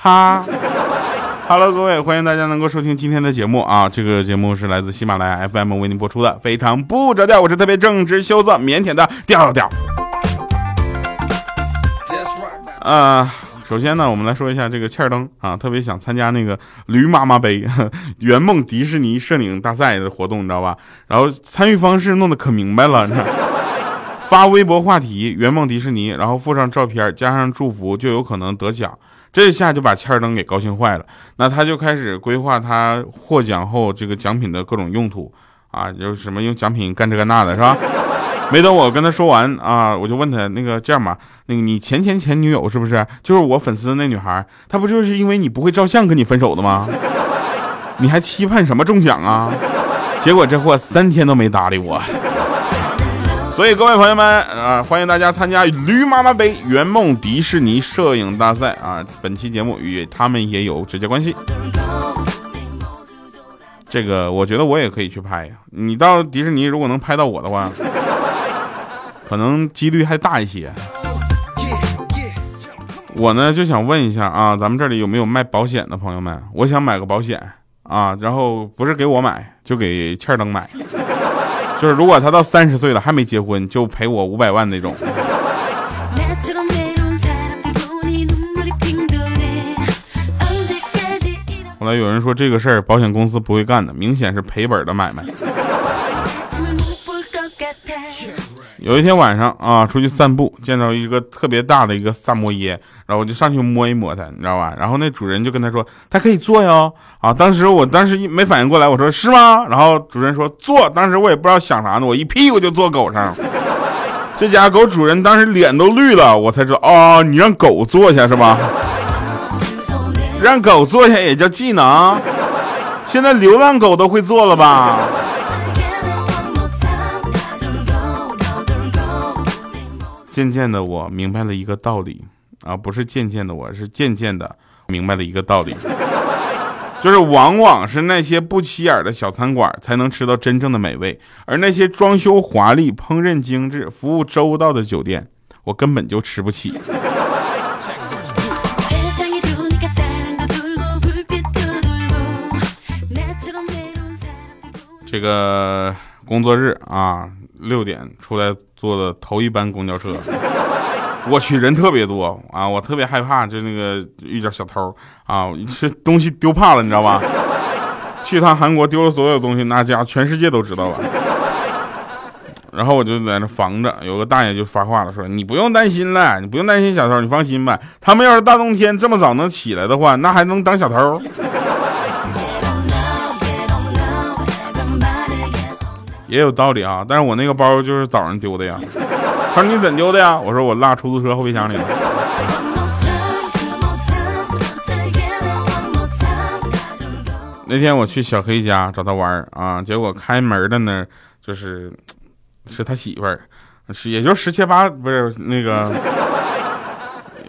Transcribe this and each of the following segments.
哈。Hello，各位，欢迎大家能够收听今天的节目啊！这个节目是来自喜马拉雅 FM 为您播出的，非常不着调。我是特别正直、羞涩、腼腆的调调。啊，首先呢，我们来说一下这个欠儿登啊，特别想参加那个驴妈妈杯圆梦迪士尼摄影大赛的活动，你知道吧？然后参与方式弄得可明白了，发微博话题圆梦迪士尼，然后附上照片，加上祝福，就有可能得奖。这下就把欠儿登给高兴坏了，那他就开始规划他获奖后这个奖品的各种用途啊，就什么用奖品干这干那的，是吧？没等我跟他说完啊，我就问他那个这样吧，那个你前前前女友是不是就是我粉丝那女孩？她不就是因为你不会照相跟你分手的吗？你还期盼什么中奖啊？结果这货三天都没搭理我。所以各位朋友们啊，欢迎大家参加驴妈妈杯圆梦迪士尼摄影大赛啊！本期节目与他们也有直接关系。这个我觉得我也可以去拍呀。你到迪士尼如果能拍到我的话，可能几率还大一些。我呢就想问一下啊，咱们这里有没有卖保险的朋友们？我想买个保险啊，然后不是给我买，就给欠登买。就是如果他到三十岁了还没结婚，就赔我五百万那种。后来有人说这个事儿保险公司不会干的，明显是赔本的买卖。有一天晚上啊，出去散步，见到一个特别大的一个萨摩耶，然后我就上去摸一摸它，你知道吧？然后那主人就跟他说，它可以坐哟。啊，当时我当时没反应过来，我说是吗？然后主人说坐，当时我也不知道想啥呢，我一屁股就坐狗上。这家狗主人当时脸都绿了，我才知道哦，你让狗坐下是吧？让狗坐下也叫技能？现在流浪狗都会坐了吧？渐渐的，我明白了一个道理啊，不是渐渐的，我是渐渐的明白了一个道理，就是往往是那些不起眼的小餐馆才能吃到真正的美味，而那些装修华丽、烹饪精致、服务周到的酒店，我根本就吃不起。这个工作日啊。六点出来坐的头一班公交车，我去人特别多啊，我特别害怕，就那个遇见小偷啊，这东西丢怕了，你知道吧？去趟韩国丢了所有东西，那家全世界都知道了。然后我就在那防着，有个大爷就发话了，说你不用担心了，你不用担心小偷，你放心吧。他们要是大冬天这么早能起来的话，那还能当小偷？也有道理啊，但是我那个包就是早上丢的呀。他说你怎丢的呀？我说我落出租车后备箱里了。那天我去小黑家找他玩啊，结果开门的呢，就是是他媳妇儿，是也就十七八，不是那个，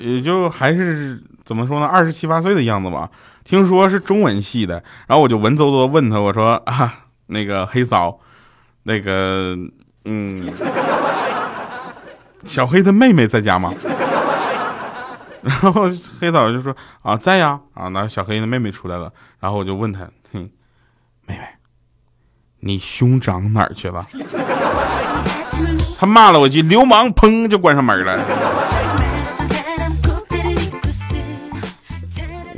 也就还是怎么说呢，二十七八岁的样子吧。听说是中文系的，然后我就文绉绉问他，我说啊，那个黑嫂。那个，嗯，小黑的妹妹在家吗？然后黑嫂就说啊，在呀，啊，那小黑的妹妹出来了，然后我就问他，哼，妹妹，你兄长哪儿去了？他骂了我一句流氓，砰就关上门了。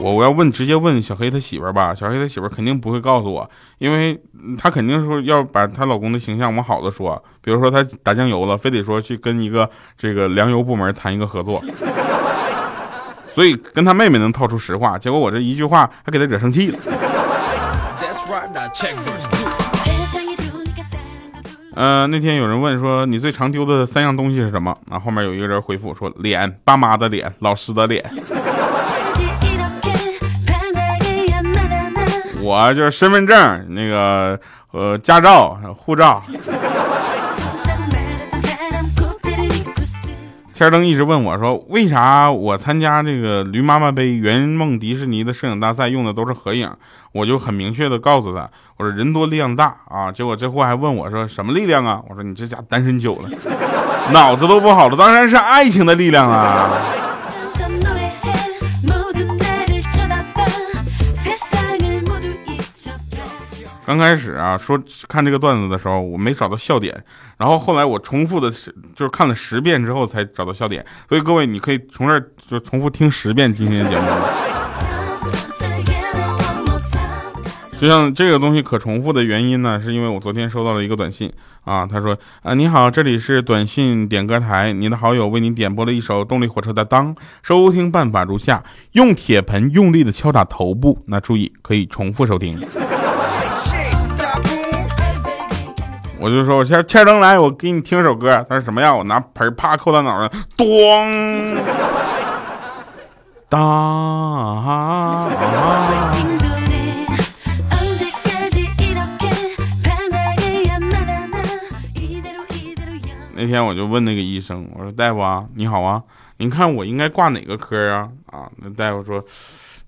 我我要问，直接问小黑他媳妇儿吧。小黑他媳妇儿肯定不会告诉我，因为她肯定说要把她老公的形象往好的说，比如说他打酱油了，非得说去跟一个这个粮油部门谈一个合作，所以跟他妹妹能套出实话。结果我这一句话还给他惹生气了。嗯，那天有人问说你最常丢的三样东西是什么？啊，后面有一个人回复说脸，爸妈的脸，老师的脸。我就是身份证，那个呃，驾照、护照。千登一直问我说：“为啥我参加这个驴妈妈杯圆梦迪士尼的摄影大赛用的都是合影？”我就很明确的告诉他：“我说人多力量大啊！”结果这货还问我说：“什么力量啊？”我说：“你这家单身久了，脑子都不好了，当然是爱情的力量啊！”刚开始啊，说看这个段子的时候，我没找到笑点，然后后来我重复的，就是看了十遍之后才找到笑点。所以各位，你可以从这儿就重复听十遍今天的节目。就像这个东西可重复的原因呢，是因为我昨天收到了一个短信啊，他说啊你好，这里是短信点歌台，你的好友为你点播了一首动力火车的当，收听办法如下：用铁盆用力的敲打头部，那注意可以重复收听。我就说，我先欠灯来，我给你听首歌。他说什么呀？我拿盆啪扣他脑上，咣，当。那天我就问那个医生，我说大夫啊，你好啊，您看我应该挂哪个科啊？啊，那大夫说，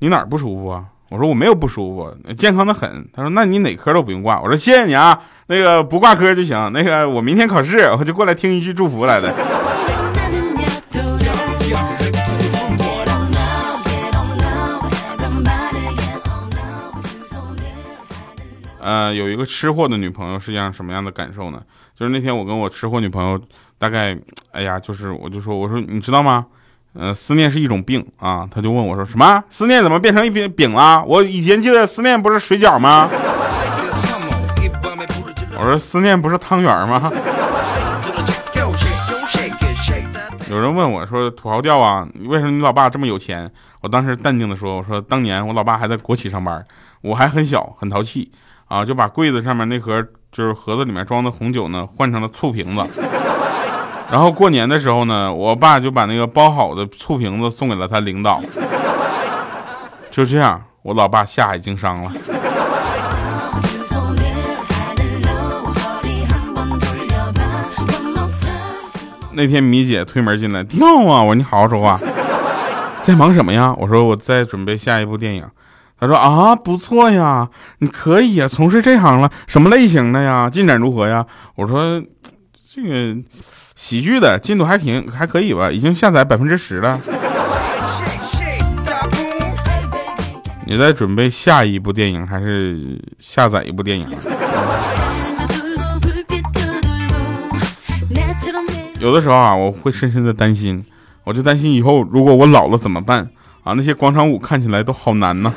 你哪儿不舒服啊？我说我没有不舒服，健康的很。他说那你哪科都不用挂。我说谢谢你啊，那个不挂科就行。那个我明天考试，我就过来听一句祝福来的。呃，有一个吃货的女朋友是样什么样的感受呢？就是那天我跟我吃货女朋友，大概，哎呀，就是我就说，我说你知道吗？呃，思念是一种病啊，他就问我说什么？思念怎么变成一饼饼了？我以前记得思念不是水饺吗？我说思念不是汤圆吗？有人问我说土豪掉啊，为什么你老爸这么有钱？我当时淡定的说，我说当年我老爸还在国企上班，我还很小很淘气啊，就把柜子上面那盒就是盒子里面装的红酒呢换成了醋瓶子。然后过年的时候呢，我爸就把那个包好的醋瓶子送给了他领导。就这样，我老爸下海经商了。那天米姐推门进来，跳啊！我说你好好说话，在忙什么呀？我说我在准备下一部电影。她说啊，不错呀，你可以呀，从事这行了，什么类型的呀？进展如何呀？我说这个。喜剧的进度还挺还可以吧，已经下载百分之十了。你在准备下一部电影还是下载一部电影？有的时候啊，我会深深的担心，我就担心以后如果我老了怎么办啊？那些广场舞看起来都好难呢。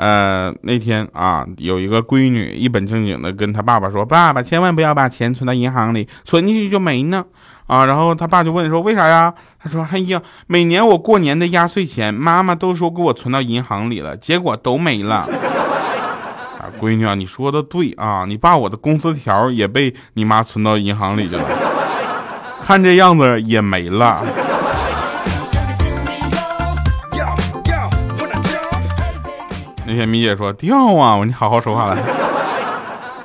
呃，那天啊，有一个闺女一本正经的跟她爸爸说：“爸爸，千万不要把钱存到银行里，存进去就没呢。”啊，然后他爸就问说：“为啥呀？”他说：“哎呀，每年我过年的压岁钱，妈妈都说给我存到银行里了，结果都没了。”啊，闺女啊，你说的对啊，你爸我的工资条也被你妈存到银行里去了，看这样子也没了。那天米姐说掉啊，你好好说话来。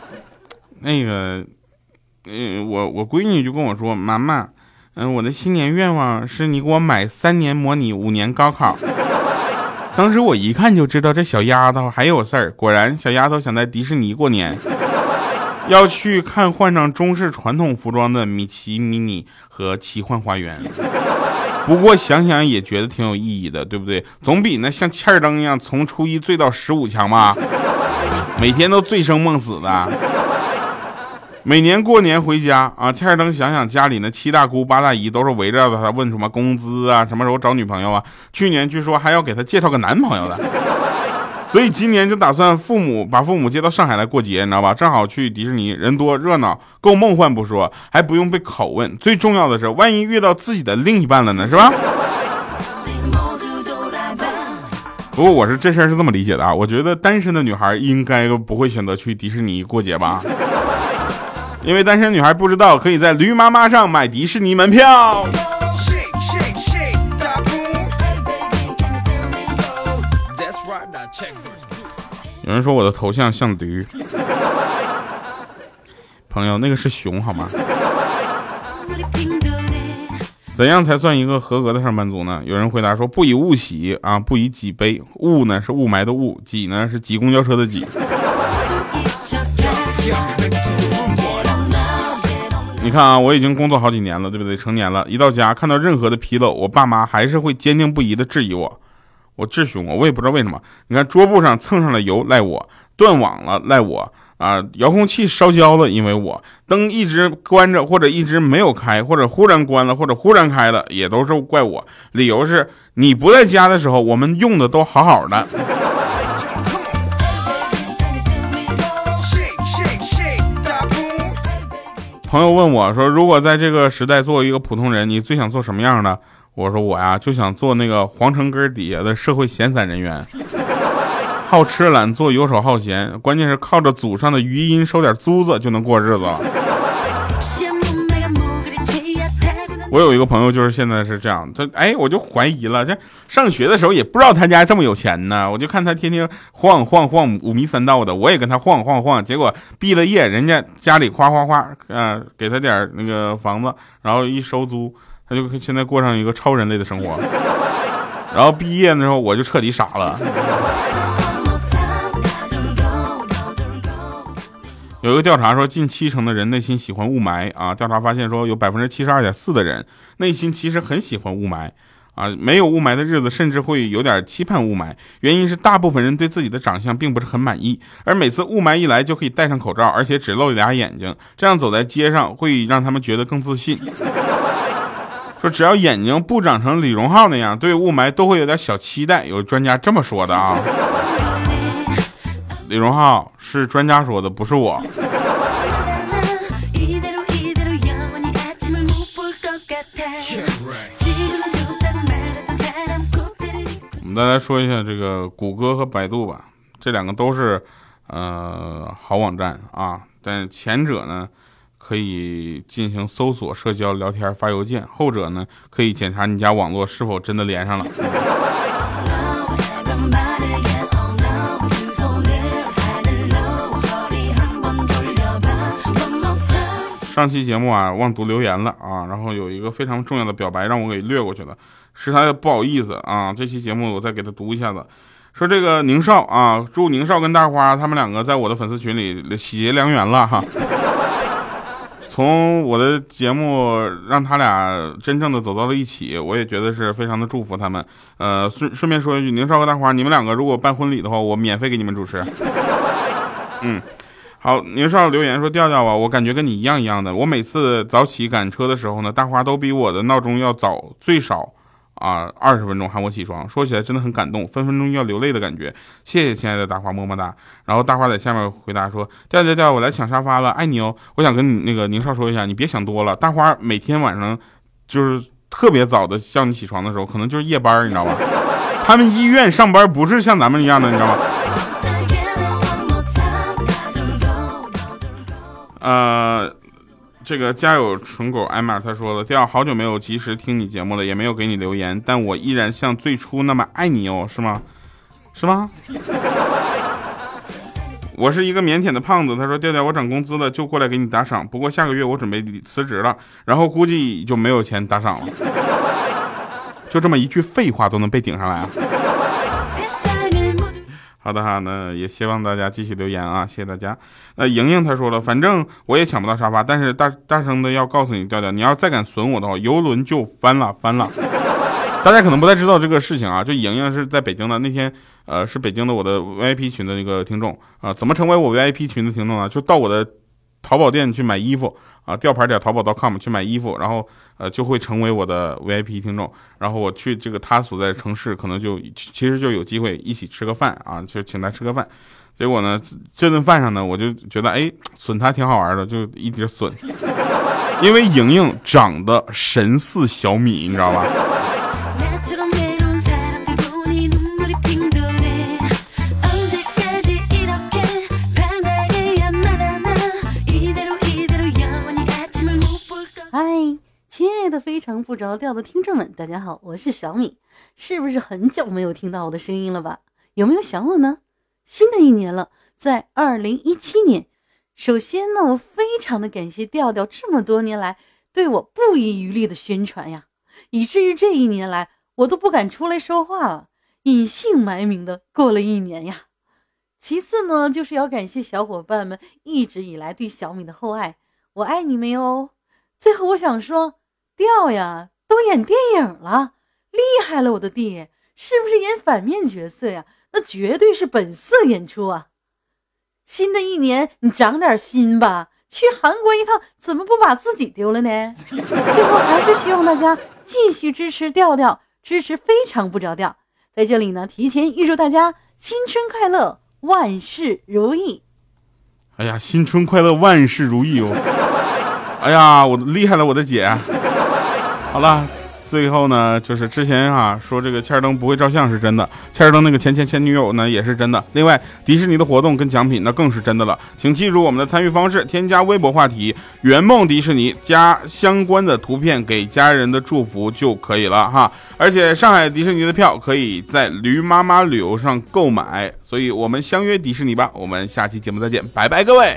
那个，嗯，我我闺女就跟我说，妈妈，嗯，我的新年愿望是你给我买三年模拟五年高考。当时我一看就知道这小丫头还有事儿，果然小丫头想在迪士尼过年，要去看换上中式传统服装的米奇、米妮和奇幻花园。不过想想也觉得挺有意义的，对不对？总比那像欠儿灯一样从初一醉到十五强吧？每天都醉生梦死的。每年过年回家啊，欠儿灯想想家里那七大姑八大姨都是围绕着他问什么工资啊，什么时候找女朋友啊？去年据说还要给他介绍个男朋友的。所以今年就打算父母把父母接到上海来过节，你知道吧？正好去迪士尼，人多热闹，够梦幻不说，还不用被拷问。最重要的是，万一遇到自己的另一半了呢，是吧？不过我是这事儿是这么理解的啊，我觉得单身的女孩应该不会选择去迪士尼过节吧？因为单身女孩不知道可以在驴妈妈上买迪士尼门票。有人说我的头像像驴，朋友，那个是熊好吗？怎样才算一个合格的上班族呢？有人回答说：不以物喜啊，不以己悲。物呢是雾霾的雾，己呢是挤公交车的挤。你看啊，我已经工作好几年了，对不对？成年了，一到家看到任何的纰漏，我爸妈还是会坚定不移的质疑我，我质询我，我也不知道为什么。你看桌布上蹭上了油，赖我；断网了，赖我。啊，遥控器烧焦了，因为我灯一直关着，或者一直没有开，或者忽然关了，或者忽然开了，也都是怪我。理由是你不在家的时候，我们用的都好好的。朋友问我说：“如果在这个时代做一个普通人，你最想做什么样的？”我说：“我呀，就想做那个皇城根底下的社会闲散人员。”好吃懒做，游手好闲，关键是靠着祖上的余荫收点租子就能过日子了。我有一个朋友，就是现在是这样，他哎，我就怀疑了，这上学的时候也不知道他家这么有钱呢，我就看他天天晃晃晃五迷三道的，我也跟他晃晃晃，结果毕了业，人家家里夸夸夸，嗯，给他点那个房子，然后一收租，他就现在过上一个超人类的生活。然后毕业的时候，我就彻底傻了。有一个调查说，近七成的人内心喜欢雾霾啊。调查发现说，有百分之七十二点四的人内心其实很喜欢雾霾啊。没有雾霾的日子，甚至会有点期盼雾霾。原因是大部分人对自己的长相并不是很满意，而每次雾霾一来就可以戴上口罩，而且只露俩眼睛，这样走在街上会让他们觉得更自信。说只要眼睛不长成李荣浩那样，对雾霾都会有点小期待。有专家这么说的啊。李荣浩是专家说的，不是我。我们再来说一下这个谷歌和百度吧，这两个都是呃好网站啊，但前者呢可以进行搜索、社交、聊天、发邮件，后者呢可以检查你家网络是否真的连上了。上期节目啊，忘读留言了啊，然后有一个非常重要的表白让我给略过去了，是他的不好意思啊。这期节目我再给他读一下子，说这个宁少啊，祝宁少跟大花他们两个在我的粉丝群里喜结良缘了哈。从我的节目让他俩真正的走到了一起，我也觉得是非常的祝福他们。呃，顺顺便说一句，宁少和大花，你们两个如果办婚礼的话，我免费给你们主持。嗯。好，宁少留言说调调啊，我感觉跟你一样一样的。我每次早起赶车的时候呢，大花都比我的闹钟要早最少啊二十分钟喊我起床。说起来真的很感动，分分钟要流泪的感觉。谢谢亲爱的大花，么么哒。然后大花在下面回答说调调调，我来抢沙发了，爱你哦。我想跟你那个宁少说一下，你别想多了。大花每天晚上就是特别早的叫你起床的时候，可能就是夜班，你知道吧？他们医院上班不是像咱们一样的，你知道吗？呃，这个家有纯狗艾玛他说了，掉好久没有及时听你节目了，也没有给你留言，但我依然像最初那么爱你哦，是吗？是吗？我是一个腼腆的胖子，他说调调我涨工资了，就过来给你打赏，不过下个月我准备辞职了，然后估计就没有钱打赏了，就这么一句废话都能被顶上来啊！好的哈，那也希望大家继续留言啊，谢谢大家。那莹莹她说了，反正我也抢不到沙发，但是大大声的要告诉你调调，你要再敢损我的话，游轮就翻了翻了。大家可能不太知道这个事情啊，就莹莹是在北京的，那天呃是北京的我的 VIP 群的那个听众啊，怎么成为我 VIP 群的听众呢？就到我的淘宝店去买衣服。啊，吊牌点淘宝 .com 去买衣服，然后呃就会成为我的 VIP 听众，然后我去这个他所在城市，可能就其实就有机会一起吃个饭啊，就请他吃个饭。结果呢，这顿饭上呢，我就觉得哎损他挺好玩的，就一直损，因为莹莹长得神似小米，你知道吧？亲爱的非常不着调的听众们，大家好，我是小米，是不是很久没有听到我的声音了吧？有没有想我呢？新的一年了，在二零一七年，首先呢，我非常的感谢调调这么多年来对我不遗余力的宣传呀，以至于这一年来我都不敢出来说话了，隐姓埋名的过了一年呀。其次呢，就是要感谢小伙伴们一直以来对小米的厚爱，我爱你们哟。最后我想说，调呀都演电影了，厉害了，我的弟，是不是演反面角色呀？那绝对是本色演出啊！新的一年，你长点心吧，去韩国一趟，怎么不把自己丢了呢？最后还是希望大家继续支持调调，支持非常不着调。在这里呢，提前预祝大家新春快乐，万事如意。哎呀，新春快乐，万事如意哦！哎呀，我厉害了，我的姐！好了。最后呢，就是之前啊说这个切尔登不会照相是真的，切尔登那个前前前女友呢也是真的。另外，迪士尼的活动跟奖品那更是真的了。请记住我们的参与方式：添加微博话题“圆梦迪士尼”，加相关的图片给家人的祝福就可以了哈。而且上海迪士尼的票可以在驴妈妈旅游上购买，所以我们相约迪士尼吧。我们下期节目再见，拜拜，各位。